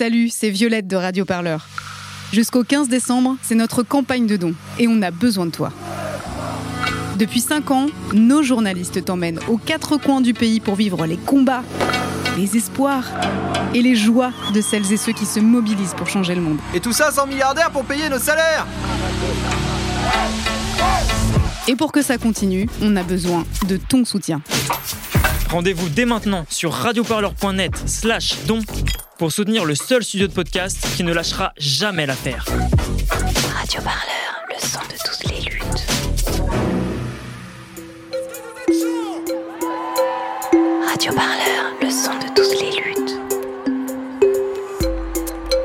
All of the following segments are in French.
Salut, c'est Violette de Radio Parleur. Jusqu'au 15 décembre, c'est notre campagne de dons et on a besoin de toi. Depuis 5 ans, nos journalistes t'emmènent aux quatre coins du pays pour vivre les combats, les espoirs et les joies de celles et ceux qui se mobilisent pour changer le monde. Et tout ça sans milliardaires pour payer nos salaires Et pour que ça continue, on a besoin de ton soutien. Rendez-vous dès maintenant sur radioparleur.net slash don pour soutenir le seul studio de podcast qui ne lâchera jamais l'affaire. Radio Parleur, le son de toutes les luttes. Radio Parleur, le son de toutes les luttes.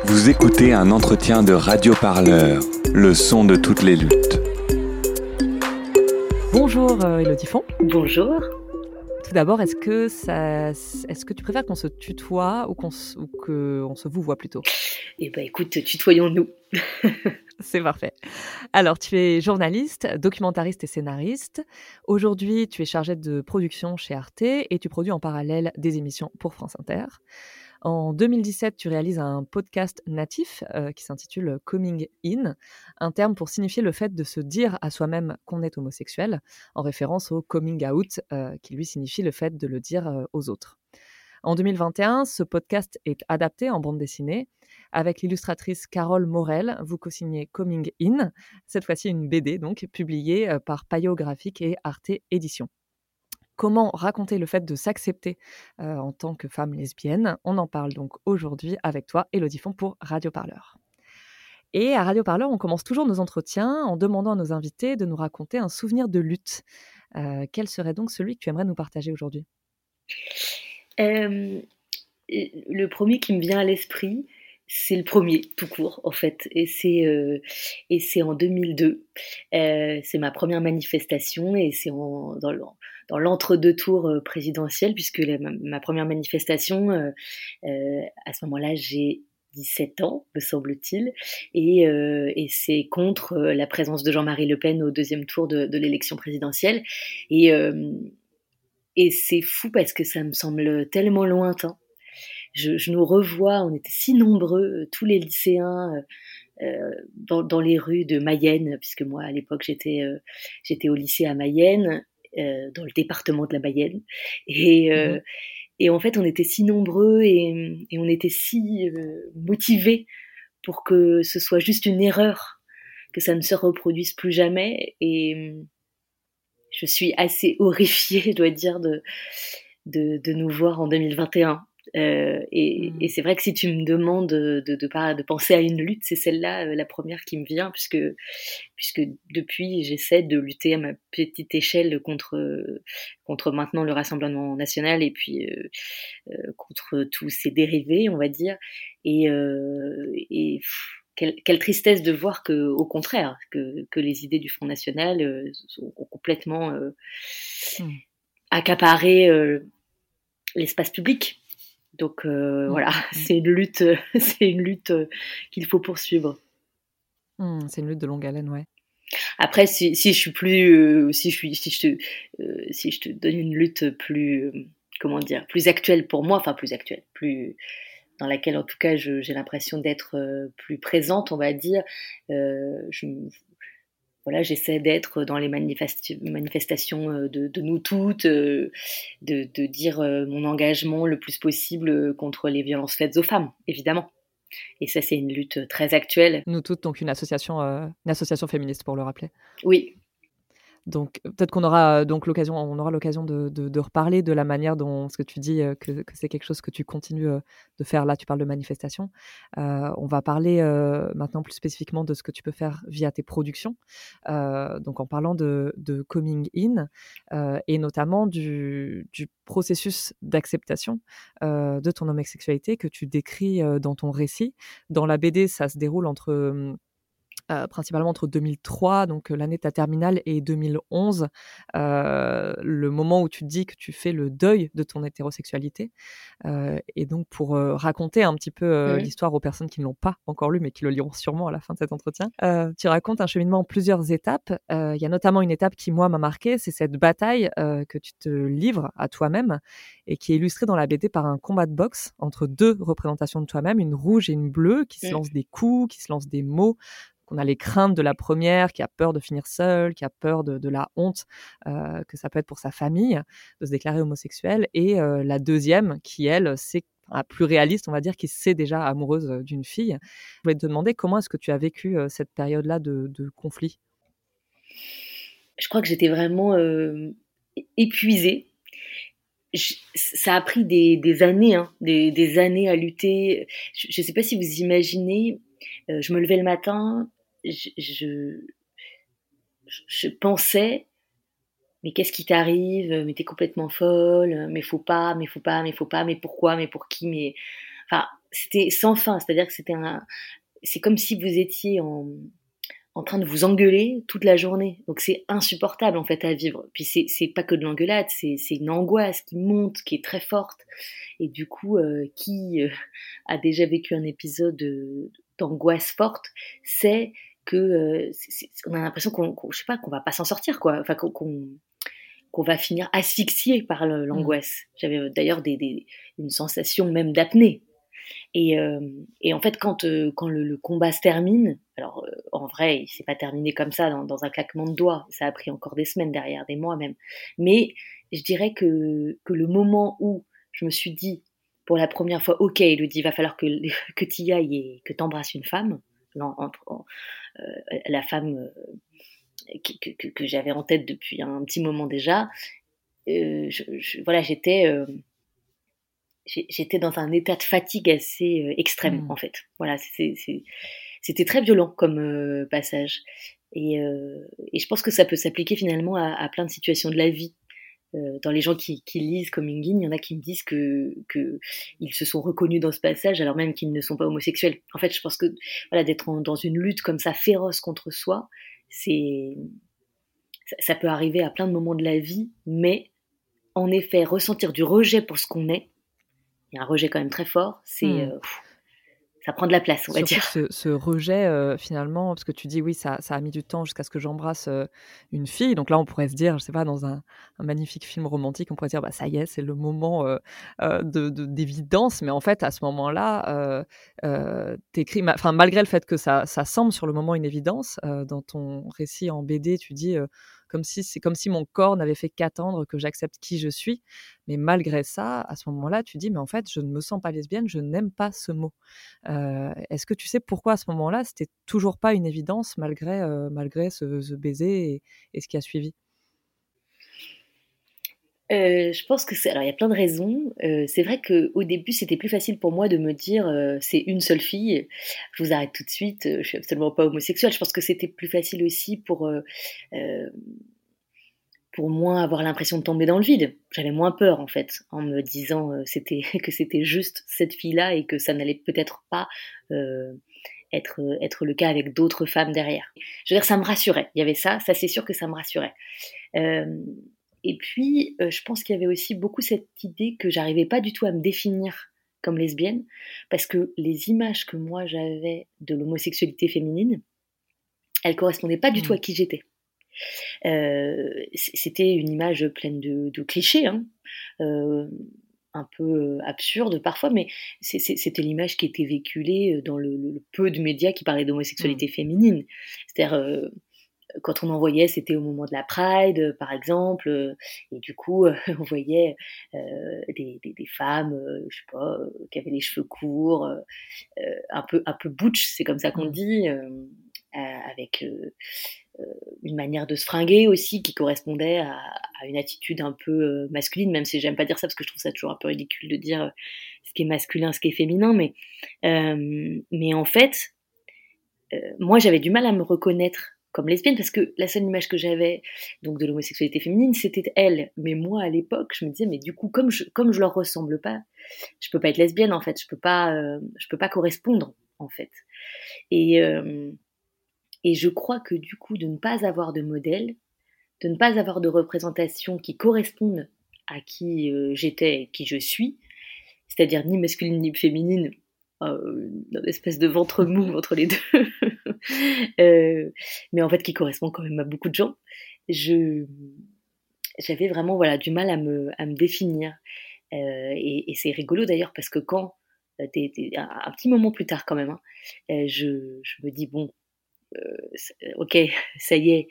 Vous écoutez un entretien de Radio Parleur, le son de toutes les luttes. Bonjour euh, Elodie Font. Bonjour. D'abord, est-ce que ça, est-ce que tu préfères qu'on se tutoie ou qu'on ou qu'on se vous voit plutôt? Eh ben écoute, tutoyons-nous. C'est parfait. Alors, tu es journaliste, documentariste et scénariste. Aujourd'hui, tu es chargée de production chez Arte et tu produis en parallèle des émissions pour France Inter. En 2017, tu réalises un podcast natif euh, qui s'intitule Coming In, un terme pour signifier le fait de se dire à soi-même qu'on est homosexuel, en référence au coming out, euh, qui lui signifie le fait de le dire euh, aux autres. En 2021, ce podcast est adapté en bande dessinée. Avec l'illustratrice Carole Morel, vous co-signez Coming In, cette fois-ci une BD donc publiée par Payot Graphique et Arte Éditions. Comment raconter le fait de s'accepter en tant que femme lesbienne On en parle donc aujourd'hui avec toi, Elodie Font, pour Radio Parleur. Et à Radio Parleur, on commence toujours nos entretiens en demandant à nos invités de nous raconter un souvenir de lutte. Quel serait donc celui que tu aimerais nous partager aujourd'hui? Le premier qui me vient à l'esprit, c'est le premier, tout court, en fait. Et c'est en 2002. Euh, c'est ma première manifestation et c'est en- dans dans l'entre-deux tours euh, présidentiels, puisque ma, première manifestation, euh, euh, à ce moment-là, j'ai 17 ans, me semble-t-il, et, euh, et c'est contre la présence de Jean-Marie Le Pen au deuxième tour de, l'élection présidentielle. Et, euh, et c'est fou parce que ça me semble tellement lointain. Je, je nous revois, on était si nombreux, tous les lycéens, dans, dans les rues de Mayenne, puisque moi à l'époque j'étais j'étais au lycée à Mayenne, dans le département de la Mayenne, et euh, Mhm. et en fait on était si nombreux et, et on était si euh, motivés pour que ce soit juste une erreur, que ça ne se reproduise plus jamais, et je suis assez horrifiée, je dois dire, de, de, de nous voir en 2021. Euh, et, et c'est vrai que si tu me demandes de, de, de, de penser à une lutte, c'est celle-là euh, la première qui me vient, puisque, puisque depuis, j'essaie de lutter à ma petite échelle contre, contre maintenant le Rassemblement national et puis euh, contre tous ces dérivés, on va dire. Et, et pff, quelle, quelle tristesse de voir que, au contraire, que, que les idées du Front National sont ont complètement euh, Mm. accaparé euh, l'espace public. Donc euh, Mm, voilà, mm. c'est une lutte, c'est une lutte euh, qu'il faut poursuivre. Hmm, C'est une lutte de longue haleine, ouais. Après, si, si je suis plus, euh, si je suis, si je te, euh, si je te donne une lutte plus, comment dire, plus actuelle pour moi, enfin plus actuelle, plus dans laquelle en tout cas j'ai l'impression d'être plus présente, on va dire. Je, voilà, j'essaie d'être dans les manifestations euh, de, de nous toutes, euh, de, de dire euh, mon engagement le plus possible contre les violences faites aux femmes, évidemment. Et ça, c'est une lutte très actuelle. Nous toutes, donc une association, euh, une association féministe pour le rappeler. Oui, Donc peut-être qu'on aura euh, donc l'occasion, on aura l'occasion de, de, de reparler de la manière dont ce que tu dis euh, que, que c'est quelque chose que tu continues euh, de faire. Là, tu parles de manifestation. Euh, on va parler euh, maintenant plus spécifiquement de ce que tu peux faire via tes productions. Euh, donc en parlant de, de coming in euh, et notamment du, du processus d'acceptation euh, de ton homosexualité que tu décris euh, dans ton récit. Dans la BD, ça se déroule entre euh, principalement entre 2003, donc euh, l'année de ta terminale, et 2011, euh, le moment où tu te dis que tu fais le deuil de ton hétérosexualité. et donc, pour raconter un petit peu l'histoire aux personnes qui ne l'ont pas encore lu, mais qui le liront sûrement à la fin de cet entretien, tu racontes un cheminement en plusieurs étapes. Il y a notamment une étape qui, moi, m'a marqué, c'est cette bataille que tu te livres à toi-même et qui est illustrée dans la BD par un combat de boxe entre deux représentations de toi-même, une rouge et une bleue, qui se lancent des coups, qui se lancent des mots, qu'on a les craintes de la première, qui a peur de finir seule, qui a peur de, la honte euh, que ça peut être pour sa famille de se déclarer homosexuelle, et euh, la deuxième qui, elle, c'est plus réaliste, on va dire, qui sait déjà amoureuse euh, d'une fille. Je voulais te demander comment est-ce que tu as vécu cette période-là de, conflit? Je crois que j'étais vraiment épuisée. ça a pris des, années, hein, des, années à lutter. Je ne sais pas si vous imaginez, je me levais le matin, je, je, pensais, mais qu'est-ce qui t'arrive? Mais t'es complètement folle, mais faut pas, mais faut pas, mais faut pas, mais pourquoi, mais pour qui, mais. Enfin, c'était sans fin, c'est-à-dire que c'était un. C'est comme si vous étiez en, en train de vous engueuler toute la journée. Donc c'est insupportable en fait à vivre. Puis c'est, pas que de l'engueulade, c'est, une angoisse qui monte, qui est très forte. Et du coup, euh, qui euh, a déjà vécu un épisode d'angoisse forte, c'est que euh, on a l'impression qu'on, je sais pas, qu'on va pas s'en sortir, quoi. Enfin, qu'on, qu'on va finir asphyxié par mmh. l'angoisse. J'avais euh, d'ailleurs des, des, une sensation même d'apnée. Et, euh, et, en fait, quand, quand le, combat se termine, alors en vrai, il s'est pas terminé comme ça dans, dans, un claquement de doigts. Ça a pris encore des semaines derrière, des mois même. Mais je dirais que, que le moment où je me suis dit pour la première fois, ok, il dit, il va falloir que, que tu y ailles et que tu embrasses une femme. Euh, la femme euh, que, j'avais en tête depuis un petit moment déjà, euh, voilà, j'étais j'étais dans un état de fatigue assez extrême mmh. en fait. Voilà, c'était très violent comme passage. Et, je pense que ça peut s'appliquer finalement à, plein de situations de la vie. Dans les gens qui, lisent comme il y en a qui me disent que, que ils se sont reconnus dans ce passage alors même qu'ils ne sont pas homosexuels. En fait, je pense que voilà d'être dans une lutte comme ça féroce contre soi, c'est ça, peut arriver à plein de moments de la vie, mais en effet ressentir du rejet pour ce qu'on est, il y a un rejet quand même très fort, c'est hmm. euh, ça prend de la place, on va dire. Ce, ce rejet, euh, finalement, parce que tu dis oui, ça, ça a mis du temps jusqu'à ce que j'embrasse euh, une fille. Donc là, on pourrait se dire, je sais pas, dans un, un magnifique film romantique, on pourrait dire, bah ça y est, c'est le moment euh, de d'évidence. Mais en fait, à ce moment-là, t'écris, enfin malgré le fait que ça, ça semble sur le moment une évidence, dans ton récit en BD, tu dis comme si c'est comme si mon corps n'avait fait qu'attendre que j'accepte qui je suis. Mais malgré ça, à ce moment-là, tu dis mais en fait, je ne me sens pas lesbienne, je n'aime pas ce mot. Euh, est-ce que tu sais pourquoi à ce moment-là, c'était toujours pas une évidence malgré euh, malgré ce, baiser et, ce qui a suivi? Euh, je pense que c'est. Alors, il y a plein de raisons. Euh, c'est vrai qu'au début, c'était plus facile pour moi de me dire euh, c'est une seule fille, je vous arrête tout de suite, je suis absolument pas homosexuelle. Je pense que c'était plus facile aussi pour, pour moins avoir l'impression de tomber dans le vide. J'avais moins peur, en fait, en me disant c'était que c'était juste cette fille-là et que ça n'allait peut-être pas. Être, être le cas avec d'autres femmes derrière. Je veux dire, ça me rassurait. Il y avait ça, ça c'est sûr que ça me rassurait. Et puis, euh, je pense qu'il y avait aussi beaucoup cette idée que j'arrivais pas du tout à me définir comme lesbienne, parce que les images que moi j'avais de l'homosexualité féminine, elles correspondaient pas du tout à mmh. qui j'étais. Euh, c'était une image pleine de, clichés, hein, euh, un peu absurde parfois, mais c'était l'image qui était véhiculée dans le, peu de médias qui parlaient d'homosexualité mmh. féminine. C'est-à-dire quand on en voyait, c'était au moment de la Pride, euh, par exemple, euh, et du coup, on voyait euh, des, des, femmes, je sais pas, qui avaient les cheveux courts, un peu un peu butch, c'est comme ça qu'on mmh. dit, avec une manière de se fringuer aussi qui correspondait à, à une attitude un peu masculine, même si j'aime pas dire ça parce que je trouve ça toujours un peu ridicule de dire ce qui est masculin, ce qui est féminin, mais mais en fait, moi j'avais du mal à me reconnaître comme lesbienne parce que la seule image que j'avais donc de l'homosexualité féminine c'était elle. Mais moi à l'époque je me disais mais du coup comme je comme leur ressemble pas je peux pas être lesbienne en fait. Je peux euh, peux pas correspondre en fait. Et euh, Et je crois que du coup, de ne pas avoir de modèle, de ne pas avoir de représentation qui corresponde à qui euh, j'étais qui je suis, c'est-à-dire ni masculine ni féminine, une espèce de ventre mou entre les deux, euh, mais en fait qui correspond quand même à beaucoup de gens, je j'avais vraiment voilà du mal à me, à me définir. Euh, et, c'est rigolo d'ailleurs parce que quand un, petit moment plus tard quand même, hein, je, je, me dis bon, ok, ça y est,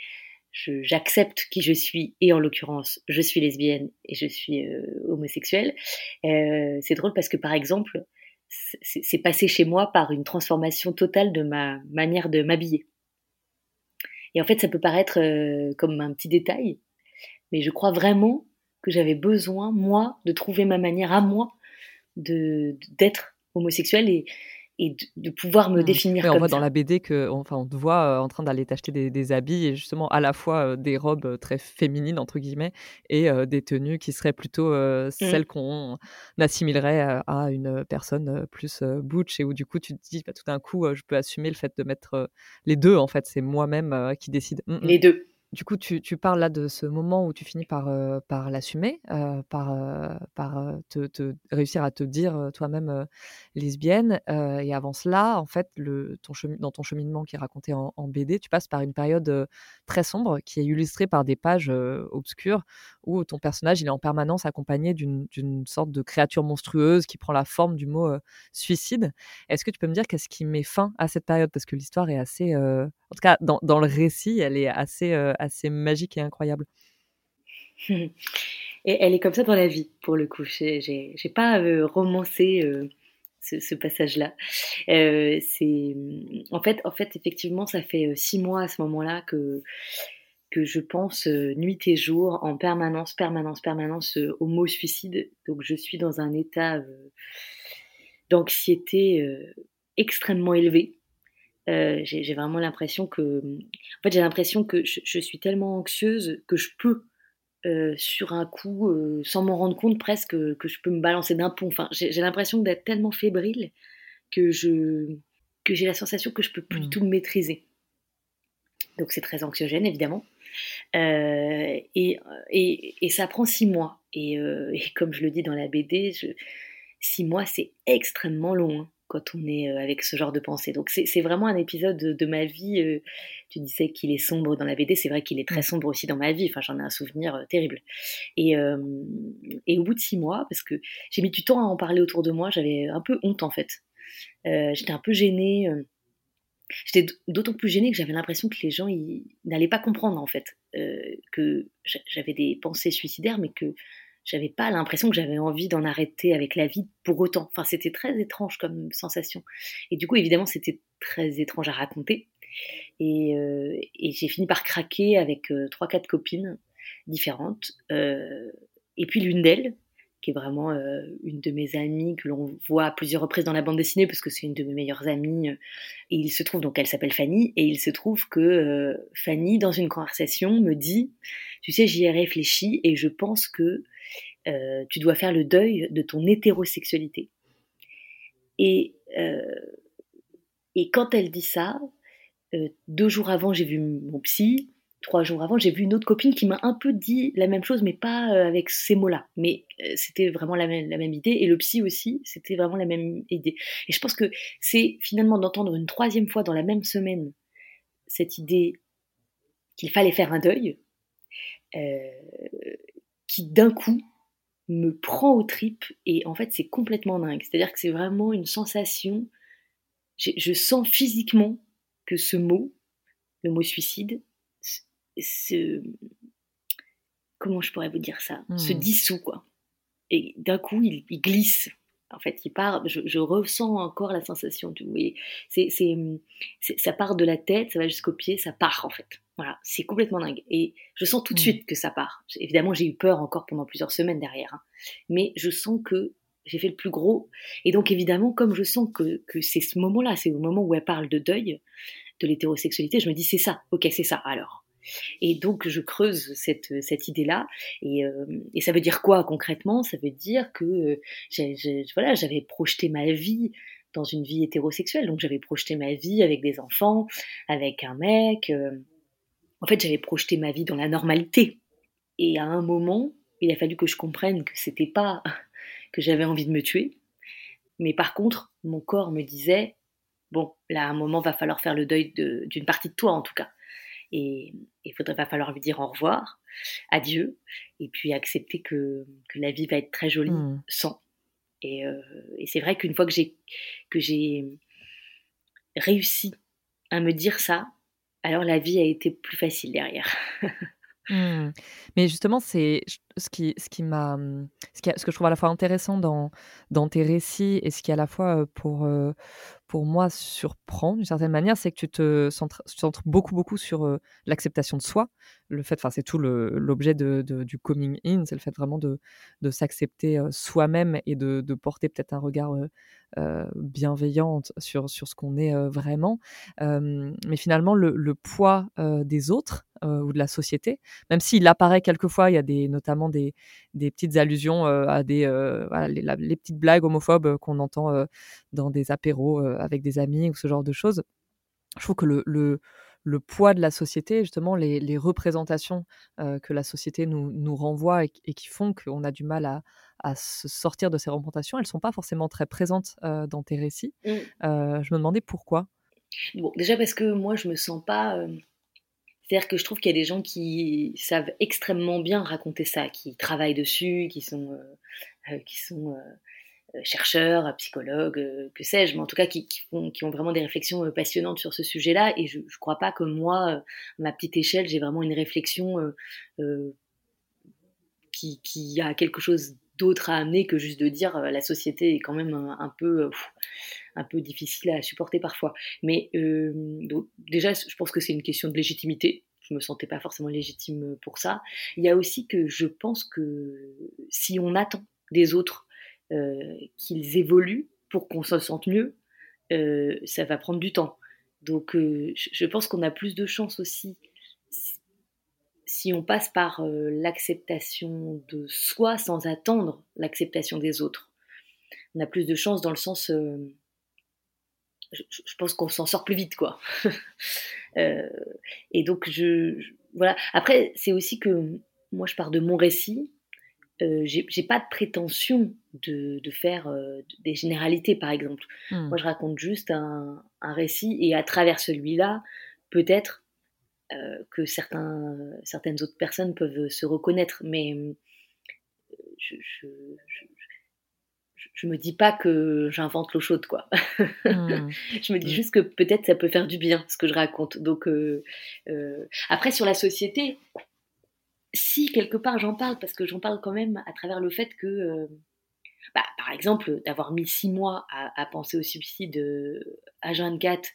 j'accepte qui je suis et en l'occurrence je suis lesbienne et je suis euh, homosexuelle. Euh, c'est drôle parce que par exemple c'est passé chez moi par une transformation totale de ma manière de m'habiller. Et en fait ça peut paraître euh, comme un petit détail, mais je crois vraiment que j'avais besoin moi de trouver ma manière à moi de d'être homosexuelle et, et de, pouvoir me mmh. définir comme on voit dans la BD que enfin on te voit euh, en train d'aller t'acheter des, habits et justement à la fois euh, des robes euh, très féminines entre guillemets et des tenues qui seraient plutôt mmh. celles qu'on assimilerait à une personne plus butch et où du coup tu te dis bah, tout d'un coup je peux assumer le fait de mettre les deux en fait c'est moi-même qui décide mmh, les deux du coup, tu, parles là de ce moment où tu finis par, l'assumer, par, te, réussir à te dire toi-même lesbienne. et avant cela, en fait, dans ton cheminement qui est raconté en, BD, tu passes par une période très sombre qui est illustrée par des pages obscures où ton personnage est en permanence accompagné d'une sorte de créature monstrueuse qui prend la forme du mot suicide. Est-ce que tu peux me dire qu'est-ce qui met fin à cette période? Parce que l'histoire est assez en tout cas, dans, le récit, elle est assez, assez magique et incroyable. et elle est comme ça dans la vie, pour le coup. J'ai pas euh, romancé euh, ce, passage-là. c'est en fait, en fait, effectivement, ça fait six mois à ce moment-là que que je pense nuit et jour, en permanence, permanence, permanence au mot suicide. Donc je suis dans un état d'anxiété extrêmement élevé. Euh, j'ai vraiment l'impression que, en fait, j'ai l'impression que je, suis tellement anxieuse que je peux, euh, sur un coup, euh, sans m'en rendre compte presque, que je peux me balancer d'un pont. Enfin, j'ai l'impression d'être tellement fébrile que je, que j'ai la sensation que je peux plus du mmh. tout me maîtriser. Donc c'est très anxiogène évidemment. Et, et, et, ça prend six mois. Et, et, comme je le dis dans la BD, je, six mois c'est extrêmement long. Hein quand on est euh, avec ce genre de pensée. Donc c'est vraiment un épisode de, ma vie. Euh, tu disais qu'il est sombre dans la BD, c'est vrai qu'il est très mm. sombre aussi dans ma vie. Enfin, j'en ai un souvenir euh, terrible. Et, et, au bout de six mois, parce que j'ai mis du temps à en parler autour de moi, j'avais un peu honte en fait. J'étais un peu gênée. J'étais d'autant plus gênée que j'avais l'impression que les gens n'allaient pas comprendre en fait que j'avais des pensées suicidaires, mais que j'avais pas l'impression que j'avais envie d'en arrêter avec la vie pour autant. Enfin, c'était très étrange comme sensation. Et du coup, évidemment, c'était très étrange à raconter. Et, euh, j'ai fini par craquer avec euh, trois, quatre copines différentes. Euh, et puis l'une d'elles, qui est vraiment une de mes amies que l'on voit à plusieurs reprises dans la bande dessinée parce que c'est une de mes meilleures amies. et il se trouve donc elle s'appelle Fanny et il se trouve que Fanny dans une conversation me dit, tu sais, j'y ai réfléchi et je pense que euh, tu dois faire le deuil de ton hétérosexualité. Et, euh, et quand elle dit ça, euh, deux jours avant, j'ai vu mon psy, trois jours avant, j'ai vu une autre copine qui m'a un peu dit la même chose, mais pas avec ces mots-là. Mais c'était vraiment la même, idée. Et le psy aussi, c'était vraiment la même idée. Et je pense que c'est finalement d'entendre une troisième fois dans la même semaine cette idée qu'il fallait faire un deuil, qui d'un coup me prend aux tripes et en fait c'est complètement dingue. C'est-à-dire que c'est vraiment une sensation, je sens physiquement que ce mot, le mot suicide, se, comment je pourrais vous dire ça, se hmm. dissout quoi. Et d'un coup il, glisse. En fait, il part. Je, ressens encore la sensation. Vous voyez, c'est, ça part de la tête, ça va jusqu'au pied, ça part en fait. Voilà, c'est complètement dingue. Et je sens tout de mmh. suite que ça part. Évidemment, j'ai eu peur encore pendant plusieurs semaines derrière. Hein. Mais je sens que j'ai fait le plus gros. Et donc, évidemment, comme je sens que, que c'est ce moment-là, c'est le moment où elle parle de deuil, de l'hétérosexualité, je me dis, c'est ça. Ok, c'est ça. Alors. Et donc, je creuse cette, cette idée-là. Et, euh, ça veut dire quoi concrètement? Ça veut dire que euh, voilà, j'avais projeté ma vie dans une vie hétérosexuelle. Donc j'avais projeté ma vie avec des enfants, avec un mec. en fait, j'avais projeté ma vie dans la normalité. Et à un moment, il a fallu que je comprenne que c'était pas que j'avais envie de me tuer. Mais par contre, mon corps me disait bon, là, à un moment, va falloir faire le deuil d'une partie de toi, en tout cas. Et il faudrait va falloir lui dire au revoir, adieu, et puis accepter que, que la vie va être très jolie mmh. sans. Et, euh, et c'est vrai qu'une fois que j'ai que j'ai réussi à me dire ça, alors la vie a été plus facile derrière. Mmh. Mais justement, c'est ce qui, ce qui m'a, ce, qui ce que je trouve à la fois intéressant dans, dans tes récits et ce qui à la fois pour, pour moi surprend d'une certaine manière, c'est que tu te centres, beaucoup beaucoup sur l'acceptation de soi. Le fait, enfin, c'est tout l'objet de, du coming in, c'est le fait vraiment de, de s'accepter soi-même et de, de porter peut-être un regard bienveillant sur, sur ce qu'on est vraiment. mais finalement, le, poids des autres ou de la société, même s'il apparaît quelquefois, il y a des, notamment des, des petites allusions à des les, petites blagues homophobes qu'on entend dans des apéros avec des amis ou ce genre de choses. Je trouve que le, le poids de la société, justement, les, les représentations que la société nous, nous renvoie et, qui font qu'on a du mal à, à, se sortir de ces représentations, elles ne sont pas forcément très présentes dans tes récits. Mmh. je me demandais pourquoi. Bon, déjà parce que moi, je me sens pas c'est-à-dire que je trouve qu'il y a des gens qui savent extrêmement bien raconter ça, qui travaillent dessus, qui sont, euh, euh, qui sont euh, chercheurs, psychologues, que sais-je, mais en tout cas qui, qui, ont vraiment des réflexions passionnantes sur ce sujet-là. Et je ne crois pas que moi, à ma petite échelle, j'ai vraiment une réflexion qui, a quelque chose d'autre à amener que juste de dire la société est quand même un, peu un peu difficile à supporter parfois. Mais euh, déjà, je pense que c'est une question de légitimité. Je me sentais pas forcément légitime pour ça. Il y a aussi que je pense que si on attend des autres euh, qu'ils évoluent pour qu'on se sente mieux, euh, ça va prendre du temps. Donc, je pense qu'on a plus de chance aussi si on passe par l'acceptation de soi sans attendre l'acceptation des autres. On a plus de chance dans le sens je, pense qu'on s'en sort plus vite, quoi. Euh, et donc, je, voilà. Après, c'est aussi que moi, je pars de mon récit. Euh, j'ai pas de prétention de, de faire euh, des généralités, par exemple. Hmm. Moi, je raconte juste un, un, récit et à travers celui-là, peut-être euh, que certains, certaines autres personnes peuvent se reconnaître, mais je, je, je me dis pas que j'invente l'eau chaude, quoi. Hmm. je me dis hmm. juste que peut-être ça peut faire du bien ce que je raconte. Donc euh, euh, après sur la société, si quelque part j'en parle parce que j'en parle quand même à travers le fait que, euh, bah, par exemple, d'avoir mis six mois à, penser au suicide à 24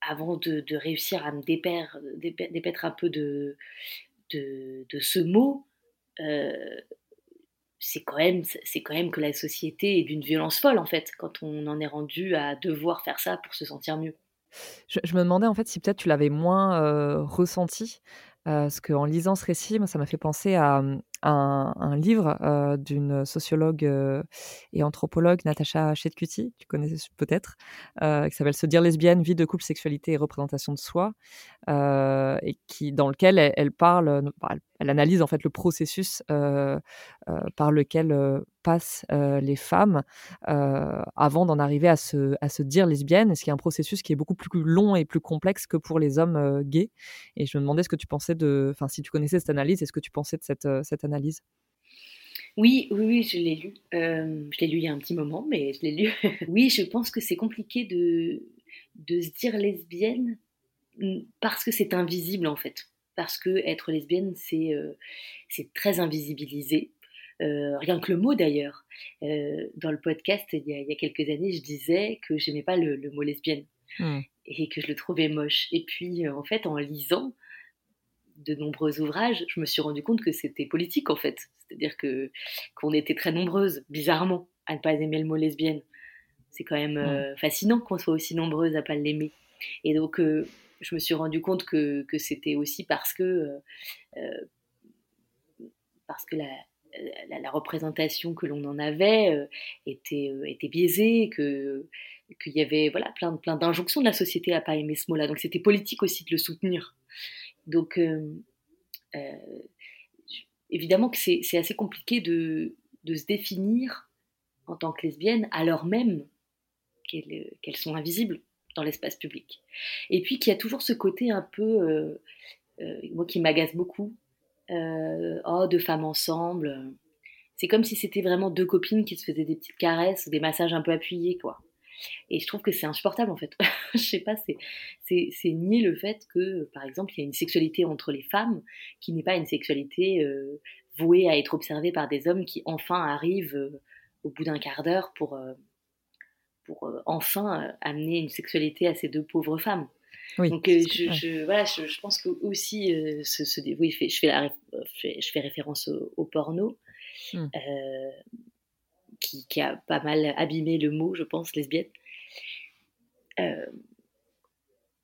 avant de, réussir à me dépaire, dépêtre un peu de, de, ce mot c'est quand même c'est quand même que la société est d'une violence folle en fait quand on en est rendu à devoir faire ça pour se sentir mieux. Je, me demandais en fait si peut-être tu l'avais moins euh, ressenti euh, parce qu'en lisant ce récit, moi, ça m'a fait penser à, un, livre euh, d'une sociologue euh, et anthropologue, Natacha Chetcuti, tu connais peut-être, qui s'appelle Se dire lesbienne, vie de couple, sexualité et représentation de soi, et qui, dans lequel elle, parle, bah, elle, analyse en fait le processus par lequel passent les femmes avant d'en arriver à se, à se dire lesbienne, ce qui est un processus qui est beaucoup plus long et plus complexe que pour les hommes gays? Et je me demandais ce que tu pensais de, enfin, si tu connaissais cette analyse, est-ce que tu pensais de cette, cette analyse? Oui, oui, oui, je l'ai lu. je l'ai lu il y a un petit moment, mais je l'ai lu. oui, je pense que c'est compliqué de, de se dire lesbienne mmh, parce que c'est invisible en fait. Parce que être lesbienne, c'est c'est très invisibilisé. Euh, rien que le mot d'ailleurs. Euh, dans le podcast, il y, a, quelques années, je disais que j'aimais pas le, mot lesbienne mmh. et que je le trouvais moche. Et puis, euh, en fait, en lisant de nombreux ouvrages, je me suis rendu compte que c'était politique en fait. C'est-à-dire que qu'on était très nombreuses, bizarrement, à ne pas aimer le mot lesbienne. C'est quand même mmh. fascinant qu'on soit aussi nombreuses à pas l'aimer. Et donc, je me suis rendu compte que, que c'était aussi parce que parce que la, représentation que l'on en avait était, était biaisée, que qu'il y avait voilà plein plein d'injonctions de la société à pas aimer ce mot-là. Donc c'était politique aussi de le soutenir. Donc évidemment que c'est assez compliqué de, de, se définir en tant que lesbienne alors même qu'elles sont invisibles dans l'espace public. Et puis qu'il y a toujours ce côté un peu, euh, euh, moi qui m'agace beaucoup, euh, oh, deux femmes ensemble. C'est comme si c'était vraiment deux copines qui se faisaient des petites caresses, des massages un peu appuyés, quoi. Et je trouve que c'est insupportable en fait. je sais pas, c'est nier le fait que, par exemple, il y a une sexualité entre les femmes qui n'est pas une sexualité vouée à être observée par des hommes qui enfin arrivent au bout d'un quart d'heure pour, pour enfin amener une sexualité à ces deux pauvres femmes. Donc je, je, voilà, je, pense que aussi ce, ce, oui, je fais, je fais, je fais référence au, porno. Mmh qui, a pas mal abîmé le mot, je pense, lesbienne. Euh,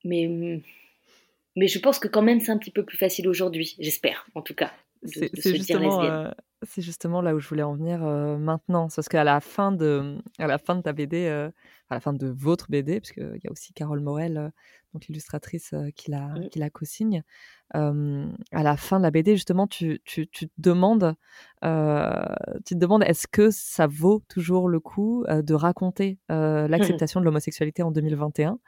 mais, mais je pense que quand même c'est un petit peu plus facile aujourd'hui, j'espère en tout cas. C'est justement, euh, c'est justement là où je voulais en venir euh, maintenant, parce qu'à la fin de, à la fin de ta BD, à la fin de votre BD, parce qu'il y a aussi Carole Morel, donc l'illustratrice qui la, qui la co-signe, à la fin de la BD, justement, tu, tu, tu te demandes, euh, tu te demandes, est-ce que ça vaut toujours le coup de raconter l'acceptation de l'homosexualité en 2021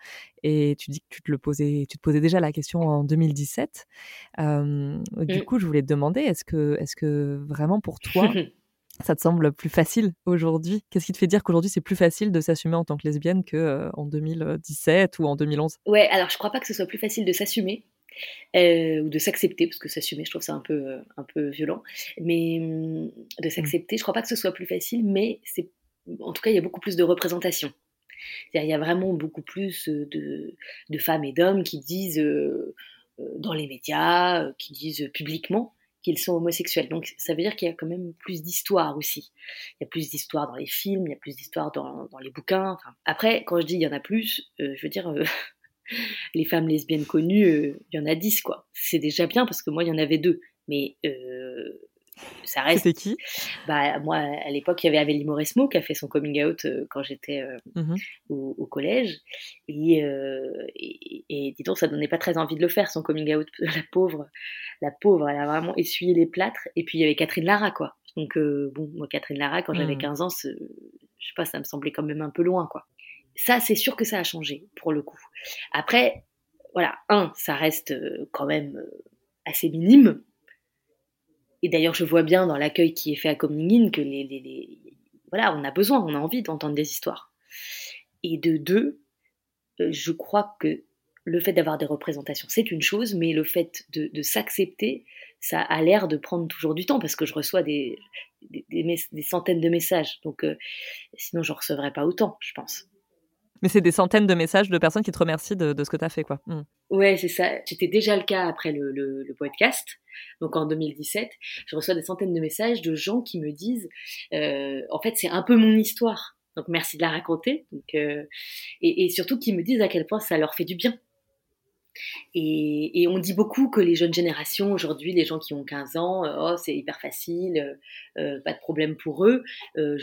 Et tu dis que tu te le posais, tu te posais déjà la question en 2017. Du mmh. coup, je voulais te demander, est-ce que, est-ce que vraiment pour toi ça te semble plus facile aujourd'hui? Qu'est-ce qui te fait dire qu'aujourd'hui c'est plus facile de s'assumer en tant que lesbienne que en 2017 ou en 2011 Ouais, alors je crois pas que ce soit plus facile de s'assumer. Euh, ou de s'accepter, parce que s'assumer, je trouve ça un peu, euh, un peu violent, mais hum, de s'accepter, je crois pas que ce soit plus facile, mais en tout cas, il y a beaucoup plus de représentation. Il y a vraiment beaucoup plus euh, de, de femmes et d'hommes qui disent dans les médias, qui disent publiquement qu'ils sont homosexuels. Donc ça veut dire qu'il y a quand même plus d'histoire aussi. Il y a plus d'histoire dans les films, il y a plus d'histoire dans, dans, les bouquins. après, quand je dis il y en a plus, je veux dire, les femmes lesbiennes connues, euh, il y en a dix, quoi. C'est déjà bien parce que moi, il y en avait deux. Mais euh, ça reste. C'était qui? Bah, Moi, à l'époque, il y avait Amélie Mauresmo qui a fait son coming out euh, quand j'étais mmh au, collège. Et, et, et, dis donc, ça donnait pas très envie de le faire, son coming out. La pauvre, la pauvre, elle a vraiment essuyé les plâtres. Et puis, il y avait Catherine Lara, quoi. Donc, bon, moi, Catherine Lara, quand j'avais 15 mmh. ans, je sais pas, ça me semblait quand même un peu loin, quoi. Ça, c'est sûr que ça a changé, pour le coup. Après, voilà, un, ça reste euh, quand même euh, assez minime. Et d'ailleurs, je vois bien dans l'accueil qui est fait à Coming que les, voilà, on a besoin, on a envie d'entendre des histoires. Et de deux, euh, je crois que le fait d'avoir des représentations, c'est une chose, mais le fait de, s'accepter, ça a l'air de prendre toujours du temps parce que je reçois des, des, centaines de messages. Donc, sinon, je ne recevrais pas autant, je pense. Mais c'est des centaines de messages de personnes qui te remercient de, ce que tu as fait, quoi. Hmm. Ouais, c'est ça. C'était déjà le cas après le, podcast. Donc en 2017, je reçois des centaines de messages de gens qui me disent, euh, en fait, c'est un peu mon histoire. Donc merci de la raconter. Euh, et, surtout qui me disent à quel point ça leur fait du bien. Et, on dit beaucoup que les jeunes générations, aujourd'hui, les gens qui ont 15 ans, euh, oh, c'est hyper facile, euh, euh, pas de problème pour eux.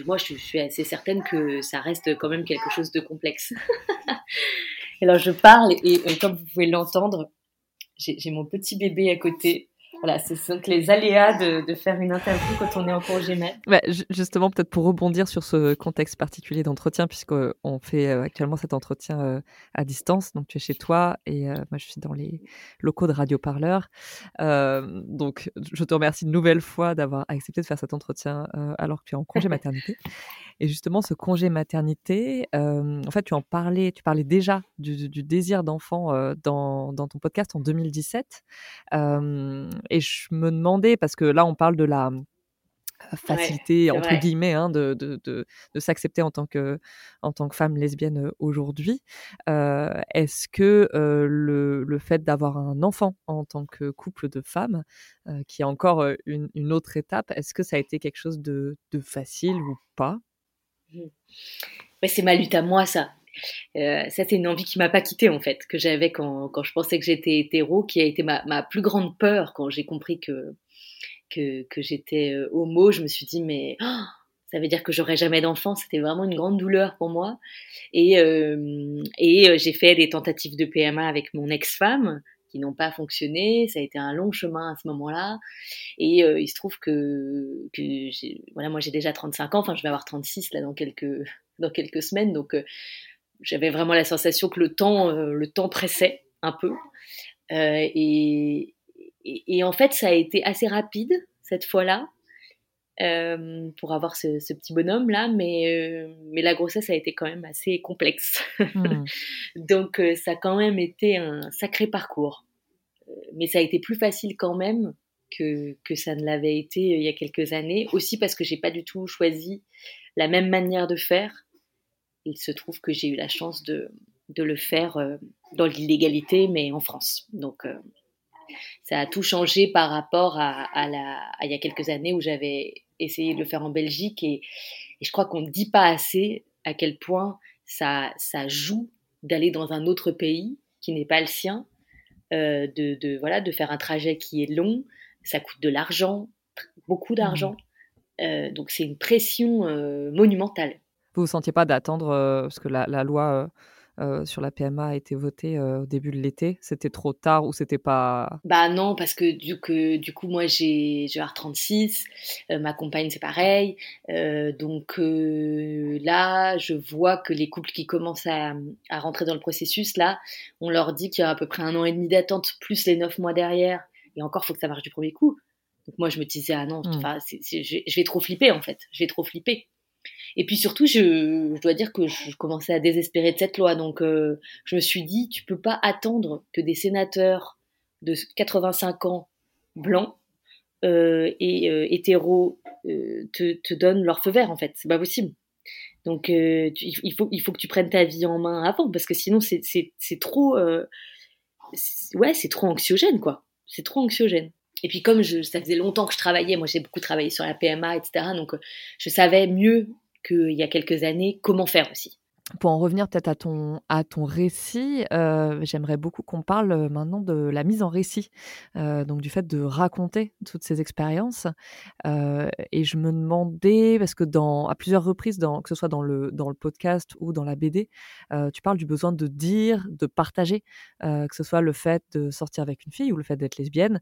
moi, je, suis assez certaine que ça reste quand même quelque chose de complexe. Alors, je parle et comme vous pouvez l'entendre, j'ai mon petit bébé à côté voilà, ce sont les aléas de, faire une interview quand on est en congé mat. Bah, justement, peut-être pour rebondir sur ce contexte particulier d'entretien, puisqu'on fait euh, actuellement cet entretien euh, à distance. Donc, tu es chez toi et euh, moi, je suis dans les locaux de Radio Parleur. donc, je te remercie une nouvelle fois d'avoir accepté de faire cet entretien alors que tu es en congé maternité. Et justement, ce congé maternité, en fait, tu en parlais, tu parlais déjà du, désir d'enfant dans, dans, ton podcast en 2017. Et je me demandais, parce que là, on parle de la facilité, entre guillemets, hein, de, de, de, de s'accepter en, tant que, en tant que femme lesbienne aujourd'hui. Euh, Est-ce que euh, le, le, fait d'avoir un enfant en tant que couple de femmes, euh, qui est encore une, une, autre étape, est-ce que ça a été quelque chose de, de facile ou pas? Mmh. C'est ma lutte à moi, ça. Euh, ça, c'est une envie qui m'a pas quittée en fait, que j'avais quand, quand, je pensais que j'étais hétéro, qui a été ma, ma, plus grande peur quand j'ai compris que que, que j'étais homo, je me suis dit, mais oh, ça veut dire que j'aurai jamais d'enfant. C'était vraiment une grande douleur pour moi. Et, et j'ai fait des tentatives de PMA avec mon ex-femme qui n'ont pas fonctionné. Ça a été un long chemin à ce moment-là. Et il se trouve que, voilà, moi j'ai déjà 35 ans, enfin je vais avoir 36 là dans quelques, dans quelques semaines. Donc j'avais vraiment la sensation que le temps, le temps pressait un peu. et, et, en fait, ça a été assez rapide cette fois-là. Euh, pour avoir ce, petit bonhomme là, mais, euh, mais la grossesse a été quand même assez complexe. Hmm. Donc euh, ça a quand même été un sacré parcours. mais ça a été plus facile quand même que, que ça ne l'avait été il y a quelques années, aussi parce que j'ai pas du tout choisi la même manière de faire. Il se trouve que j'ai eu la chance de, de le faire dans l'illégalité, mais en France. Donc ça a tout changé par rapport à, la, il y a quelques années où j'avais essayé de le faire en Belgique et, je crois qu'on ne dit pas assez à quel point ça, ça joue d'aller dans un autre pays qui n'est pas le sien, euh, de, de, voilà, de faire un trajet qui est long, ça coûte de l'argent, beaucoup d'argent, mmh. euh, donc c'est une pression euh, monumentale. Vous ne sentiez pas d'attendre, parce que la, la loi euh, sur la PMA a été votée euh, au début de l'été C'était trop tard ou c'était pas Bah non, parce que du, que, du coup, moi j'ai R36, euh, ma compagne c'est pareil. donc là, je vois que les couples qui commencent à, à rentrer dans le processus, là, on leur dit qu'il y a à peu près un an et demi d'attente, plus les neuf mois derrière. Et encore, faut que ça marche du premier coup. Donc moi, je me disais, ah non, mmh. je vais trop flipper en fait. Je vais trop flipper. Et puis surtout, je, dois dire que je commençais à désespérer de cette loi. Donc euh, je me suis dit, tu peux pas attendre que des sénateurs de 85 ans blancs euh, et euh, hétéros te, te, donnent leur feu vert en fait. C'est pas possible. Donc il, faut, il faut que tu prennes ta vie en main avant parce que sinon c'est trop ouais c'est trop anxiogène quoi. C'est trop anxiogène. Et puis comme je, ça faisait longtemps que je travaillais, moi j'ai beaucoup travaillé sur la PMA, etc. Donc je savais mieux qu'il y a quelques années, comment faire aussi. Pour en revenir peut-être à ton, à ton récit, euh, j'aimerais beaucoup qu'on parle euh, maintenant de la mise en récit, euh, donc du fait de raconter toutes ces expériences. et je me demandais, parce que dans, à plusieurs reprises, dans, que ce soit dans le, dans le podcast ou dans la BD, tu parles du besoin de dire, de partager, que ce soit le fait de sortir avec une fille ou le fait d'être lesbienne.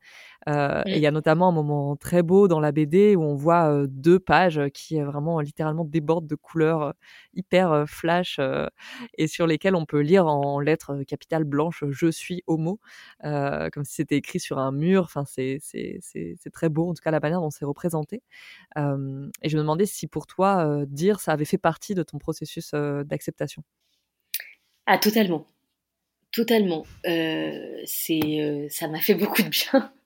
Et il y a notamment un moment très beau dans la BD où on voit deux pages qui vraiment littéralement débordent de couleurs hyper flash et sur lesquels on peut lire en lettres capitales blanches je suis homo comme si c'était écrit sur un mur. Enfin c'est très beau en tout cas la manière dont c'est représenté. Et je me demandais si pour toi dire ça avait fait partie de ton processus d'acceptation. Ah totalement. Totalement. Ça m'a fait beaucoup de bien.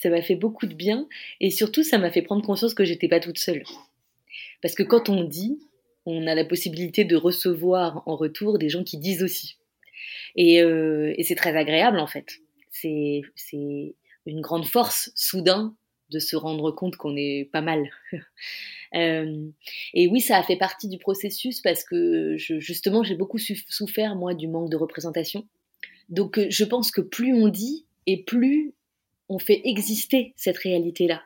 Ça m'a fait beaucoup de bien et surtout ça m'a fait prendre conscience que j'étais pas toute seule. Parce que quand on dit on a la possibilité de recevoir en retour des gens qui disent aussi. Et, euh, c'est très agréable en fait. C'est une grande force soudain de se rendre compte qu'on est pas mal. Euh, et oui, ça a fait partie du processus parce que justement, j'ai beaucoup souffert, moi, du manque de représentation. Donc, euh, je pense que plus on dit et plus on fait exister cette réalité-là.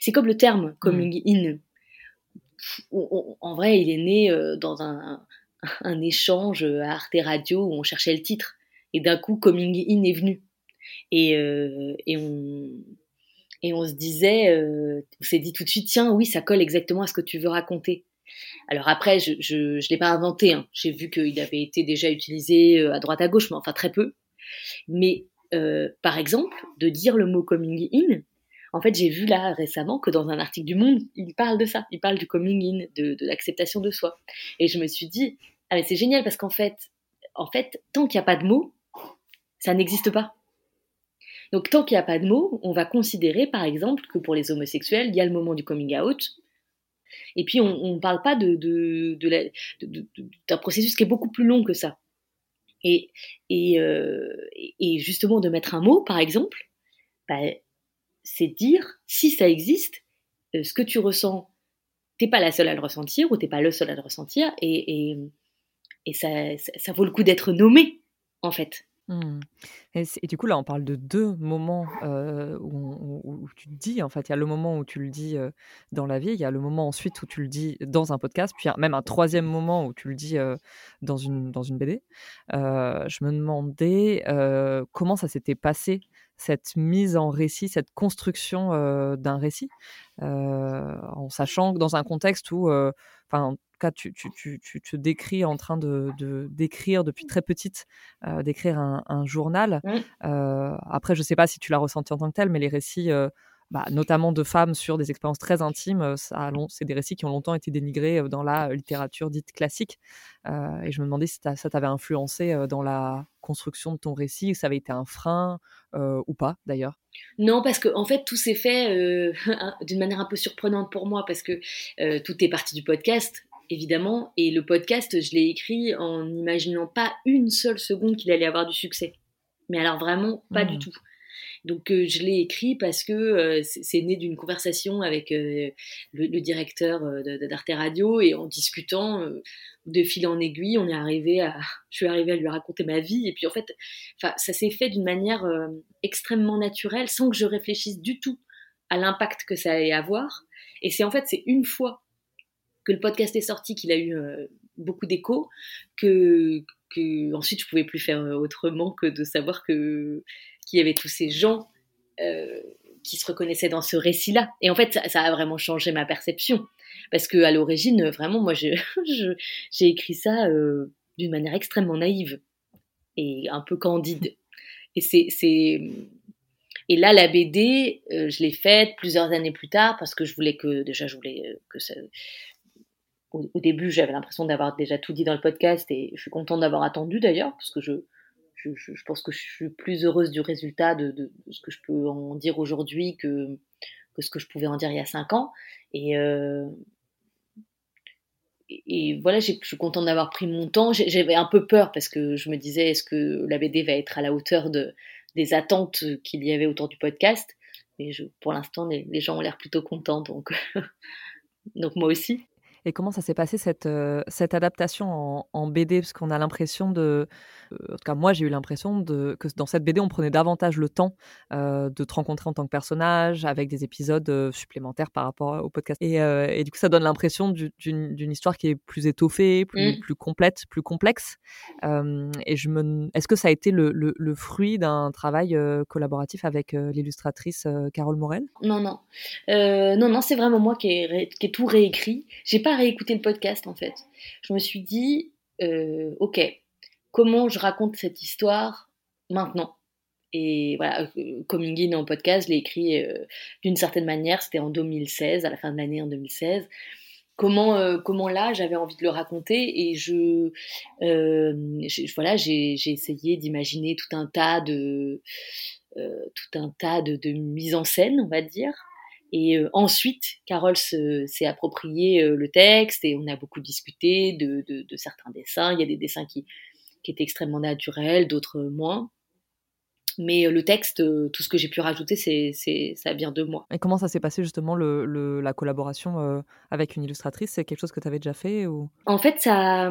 C'est comme le terme coming en vrai, il est né euh, dans un, échange à Arte Radio où on cherchait le titre. Et d'un coup, Coming In est venu. Et, euh, on, se disait, euh, on s'est dit tout de suite, tiens, oui, ça colle exactement à ce que tu veux raconter. Alors après, je ne l'ai pas inventé. Hein. J'ai vu qu'il avait été déjà utilisé à droite à gauche, mais enfin très peu. Mais par exemple, de dire le mot coming in, en fait, j'ai vu là récemment que dans un article du Monde, il parle de ça. Il parle du coming in, de, l'acceptation de soi. Et je me suis dit, ah mais c'est génial parce qu'en fait, en fait, tant qu'il n'y a pas de mots, ça n'existe pas. Donc tant qu'il n'y a pas de mots, on va considérer par exemple que pour les homosexuels, il y a le moment du coming out. Et puis on ne parle pas de, d'un processus qui est beaucoup plus long que ça. Et, et, euh, et justement de mettre un mot, par exemple, bah, c'est dire, si ça existe, euh, ce que tu ressens, t'es pas la seule à le ressentir ou t'es pas le seul à le ressentir, et, et, ça, ça, vaut le coup d'être nommé, en fait. Mmh. Et, du coup, là, on parle de deux moments euh, où, tu te dis, en fait, il y a le moment où tu le dis euh, dans la vie, il y a le moment ensuite où tu le dis dans un podcast, puis même un troisième moment où tu le dis dans, une, dans une BD. je me demandais comment ça s'était passé, cette mise en récit, cette construction d'un récit, en sachant que dans un contexte où, enfin, cas, tu, tu, tu, tu, te décris en train de, d'écrire depuis très petite, d'écrire un, un, journal. Mmh. Après, je ne sais pas si tu l'as ressenti en tant que tel, mais les récits, bah, notamment de femmes sur des expériences très intimes, ça c'est des récits qui ont longtemps été dénigrés dans la littérature dite classique. et je me demandais si ça t'avait influencé dans la construction de ton récit, si ça avait été un frein ou pas d'ailleurs? Non, parce que en fait tout s'est fait d'une manière un peu surprenante pour moi, parce que tout est parti du podcast évidemment. Et le podcast, je l'ai écrit en n'imaginant pas une seule seconde qu'il allait avoir du succès. Mais alors vraiment pas du mmh. tout. Donc euh, je l'ai écrit parce que euh, c'est né d'une conversation avec euh, le, directeur d'Arte Radio et en discutant de fil en aiguille, on est arrivé à, je suis arrivée à lui raconter ma vie et puis en fait, ça s'est fait d'une manière extrêmement naturelle sans que je réfléchisse du tout à l'impact que ça allait avoir. Et c'est en fait c'est une fois que le podcast est sorti, qu'il a eu euh, beaucoup d'écho, que, que ensuite je pouvais plus faire euh, autrement que de savoir que qu'il y avait tous ces gens euh, qui se reconnaissaient dans ce récit-là. Et en fait, ça, a vraiment changé ma perception, parce que à l'origine, vraiment, moi, j'ai écrit ça d'une manière extrêmement naïve et un peu candide. Et c'est et là, la BD, je l'ai faite plusieurs années plus tard parce que je voulais que, déjà, je voulais que ça, au, début, j'avais l'impression d'avoir déjà tout dit dans le podcast et je suis contente d'avoir attendu d'ailleurs, parce que je, je, pense que je suis plus heureuse du résultat de, ce que je peux en dire aujourd'hui que, ce que je pouvais en dire il y a cinq ans. Et, euh, voilà, je suis contente d'avoir pris mon temps. J'avais un peu peur parce que je me disais, est-ce que la BD va être à la hauteur de, des attentes qu'il y avait autour du podcast? Mais pour l'instant, les, gens ont l'air plutôt contents, donc moi aussi. Et comment ça s'est passé cette, euh, cette adaptation en, en BD Parce qu'on a l'impression de. Euh, en tout cas, moi, j'ai eu l'impression de, que dans cette BD, on prenait davantage le temps euh, de te rencontrer en tant que personnage, avec des épisodes supplémentaires par rapport au podcast. Et, et du coup, ça donne l'impression d'une histoire qui est plus étoffée, plus, mmh. plus complète, plus complexe. et je me. Est-ce que ça a été le, le, le fruit d'un travail collaboratif avec l'illustratrice Carole Morel? Non, non. non, non, c'est vraiment moi qui ai, qui ai tout réécrit. J'ai pas réécouter le podcast en fait. Je me suis dit, euh, ok, comment je raconte cette histoire maintenant? Et voilà, euh, Coming In en podcast, je l'ai écrit euh, d'une certaine manière, c'était en 2016, à la fin de l'année en 2016. Comment, comment là j'avais envie de le raconter et je, voilà j'ai essayé d'imaginer tout un tas de tout un tas de, de mise en scène on va dire et euh, ensuite, Carole s'est approprié euh, le texte et on a beaucoup discuté de, certains dessins. Il y a des dessins qui, qui étaient extrêmement naturels, d'autres moins. Mais euh, le texte, euh, tout ce que j'ai pu rajouter, c'est, ça vient de moi. Et comment ça s'est passé justement le, le, la collaboration euh, avec une illustratrice? C'est quelque chose que tu avais déjà fait ou... En fait, ça,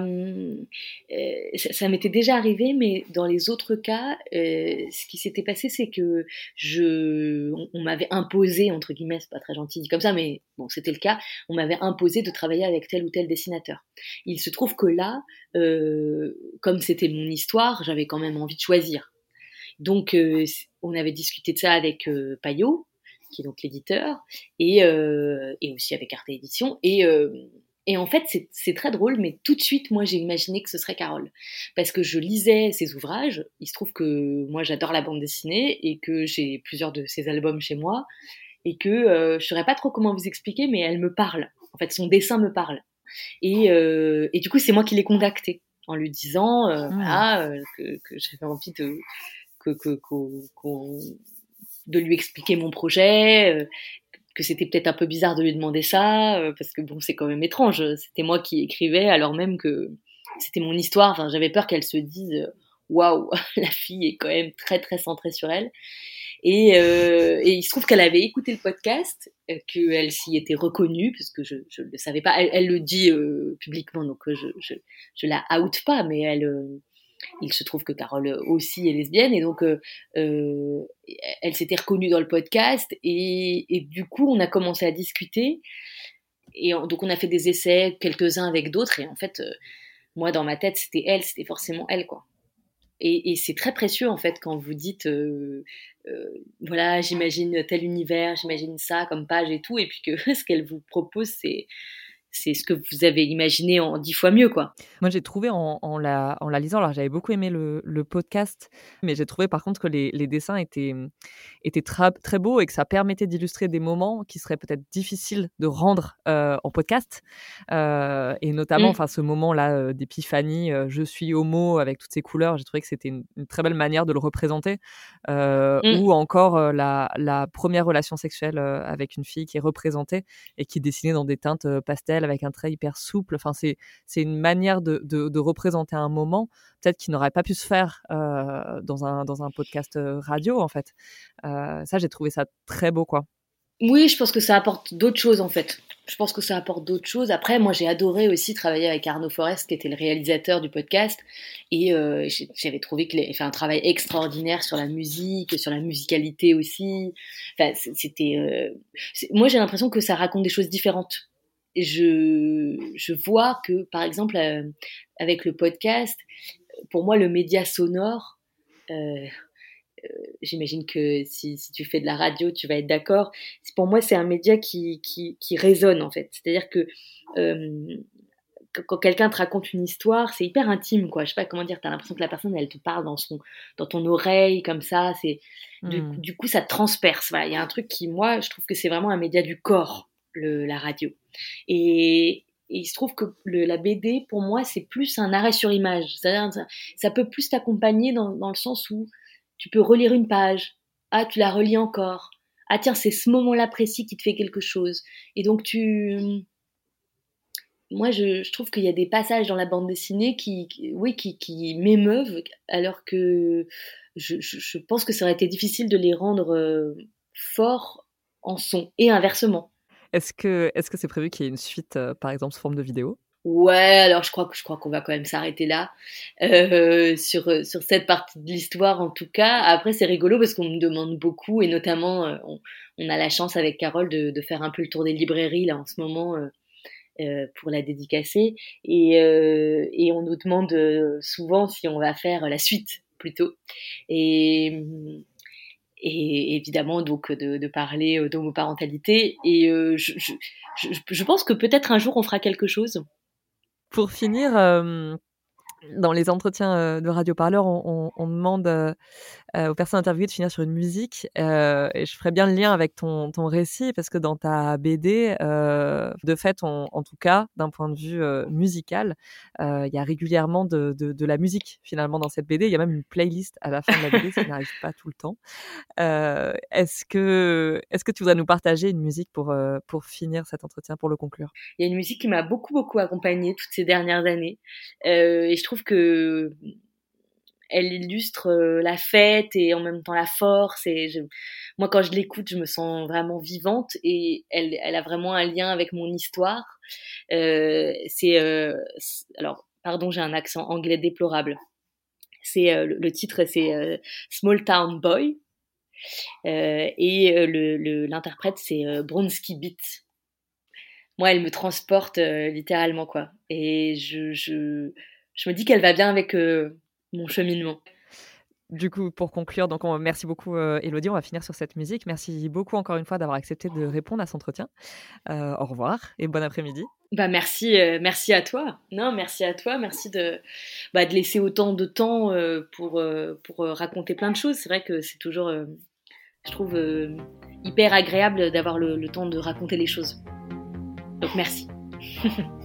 ça, m'était déjà arrivé, mais dans les autres cas, ce qui s'était passé, c'est que je, on, m'avait imposé, entre guillemets, c'est pas très gentil dit comme ça, mais bon, c'était le cas, on m'avait imposé de travailler avec tel ou tel dessinateur. Il se trouve que là, comme c'était mon histoire, j'avais quand même envie de choisir. Donc, euh, on avait discuté de ça avec euh, Payot, qui est donc l'éditeur, et, euh, et aussi avec Arte Édition. Et, et en fait, c'est très drôle, mais tout de suite, moi, j'ai imaginé que ce serait Carole. Parce que je lisais ses ouvrages. Il se trouve que moi, j'adore la bande dessinée et que j'ai plusieurs de ses albums chez moi. Et que euh, je saurais pas trop comment vous expliquer, mais elle me parle. En fait, son dessin me parle. Et, euh, et du coup, c'est moi qui l'ai contacté en lui disant euh, ah. que, que j'avais envie de, de lui expliquer mon projet, euh, que c'était peut-être un peu bizarre de lui demander ça, euh, parce que bon, c'est quand même étrange. C'était moi qui écrivais, alors même que c'était mon histoire. Enfin, j'avais peur qu'elle se dise waouh, la fille est quand même très très centrée sur elle. Et, euh, il se trouve qu'elle avait écouté le podcast, qu'elle s'y était reconnue, parce que je ne le savais pas. Elle, le dit publiquement, donc je, je, je, la out pas, mais elle, il se trouve que Carole aussi est lesbienne et donc elle s'était reconnue dans le podcast et, et, du coup on a commencé à discuter et donc on a fait des essais quelques-uns avec d'autres et en fait moi dans ma tête c'était elle c'était forcément elle quoi. Et, c'est très précieux en fait quand vous dites euh, euh, voilà j'imagine tel univers j'imagine ça comme page et tout et puis que ce qu'elle vous propose c'est c'est ce que vous avez imaginé en dix fois mieux, quoi. Moi, j'ai trouvé en, la, en la lisant, alors j'avais beaucoup aimé le, podcast, mais j'ai trouvé par contre que les, dessins étaient, étaient très, très beaux et que ça permettait d'illustrer des moments qui seraient peut-être difficiles de rendre euh, en podcast. Euh, et notamment, mm. enfin, ce moment-là euh, d'épiphanie, je suis homo avec toutes ces couleurs, j'ai trouvé que c'était une, très belle manière de le représenter. Mm. Ou encore la, la, première relation sexuelle avec une fille qui est représentée et qui est dessinée dans des teintes pastel avec un trait hyper souple. Enfin, c'est une manière de, de, représenter un moment peut-être qui n'aurait pas pu se faire euh, dans un dans un podcast euh, radio en fait. Euh, ça, j'ai trouvé ça très beau quoi. Oui, je pense que ça apporte d'autres choses en fait. Je pense que ça apporte d'autres choses. Après, moi, j'ai adoré aussi travailler avec Arnaud Forest, qui était le réalisateur du podcast, et j'avais trouvé qu'il avait fait un travail extraordinaire sur la musique, sur la musicalité aussi. Enfin, c'était. moi, j'ai l'impression que ça raconte des choses différentes je, je vois que, par exemple, euh, avec le podcast, pour moi, le média sonore, euh, euh, j'imagine que si, si, tu fais de la radio, tu vas être d'accord. Pour moi, c'est un média qui, qui, qui, résonne, en fait. C'est-à-dire que quand quelqu'un te raconte une histoire, c'est hyper intime, quoi. Je sais pas comment dire. tu as l'impression que la personne, elle te parle dans son, dans ton oreille, comme ça. C'est du, hmm. du, coup, ça te transperce. il y a un truc qui, moi, je trouve que c'est vraiment un média du corps la radio. Et, il se trouve que la BD, pour moi, c'est plus un arrêt sur image. Ça, peut plus t'accompagner dans, le sens où tu peux relire une page. Ah, tu la relis encore. Ah, tiens, c'est ce moment-là précis qui te fait quelque chose. Et donc, tu. Moi, je, trouve qu'il y a des passages dans la bande dessinée qui, oui, qui, qui m'émeuvent, alors que je, pense que ça aurait été difficile de les rendre euh, forts en son, et inversement. Est-ce que est-ce c'est prévu qu'il y ait une suite, euh, par exemple, sous forme de vidéo? Ouais, alors je crois que je crois qu'on va quand même s'arrêter là. Euh, sur euh, sur cette partie de l'histoire en tout cas. Après c'est rigolo parce qu'on me demande beaucoup et notamment on, a la chance avec Carole de, de, faire un peu le tour des librairies là en ce moment pour la dédicacer. Et et on nous demande souvent si on va faire la suite plutôt. Et et évidemment donc de, de parler euh, d'homoparentalité. Et euh, je, je, je, pense que peut-être un jour on fera quelque chose. Pour finir, euh, dans les entretiens de Radio Parleur, on, on, demande aux personnes interviewées de finir sur une musique. Euh, et je ferai bien le lien avec ton, ton récit parce que dans ta BD, de fait, en tout cas, d'un point de vue musical, il y a régulièrement de, de, de, la musique finalement dans cette BD. Il y a même une playlist à la fin de la BD, ça n'arrive pas tout le temps. est-ce que est-ce que tu voudrais nous partager une musique pour pour finir cet entretien, pour le conclure? Il y a une musique qui m'a beaucoup beaucoup accompagnée toutes ces dernières années, et je trouve que elle illustre euh, la fête et en même temps la force. Et moi, quand je l'écoute, je me sens vraiment vivante et elle, elle a vraiment un lien avec mon histoire. Euh, c'est euh, alors, pardon, j'ai un accent anglais déplorable. C'est le, titre, c'est Small Town Boy et le l'interprète c'est Bronski Beat. Moi, elle me transporte littéralement quoi. Et je je me dis qu'elle va bien avec euh, mon cheminement. Du coup, pour conclure, donc merci beaucoup euh, Elodie, on va finir sur cette musique. Merci beaucoup encore une fois d'avoir accepté de répondre à cet entretien. Euh, au revoir et bon après-midi. Bah merci, merci à toi. Non, merci à toi, merci de, bah, de laisser autant de temps pour, pour raconter plein de choses. C'est vrai que c'est toujours, je trouve, hyper agréable d'avoir le temps de raconter les choses. Donc merci.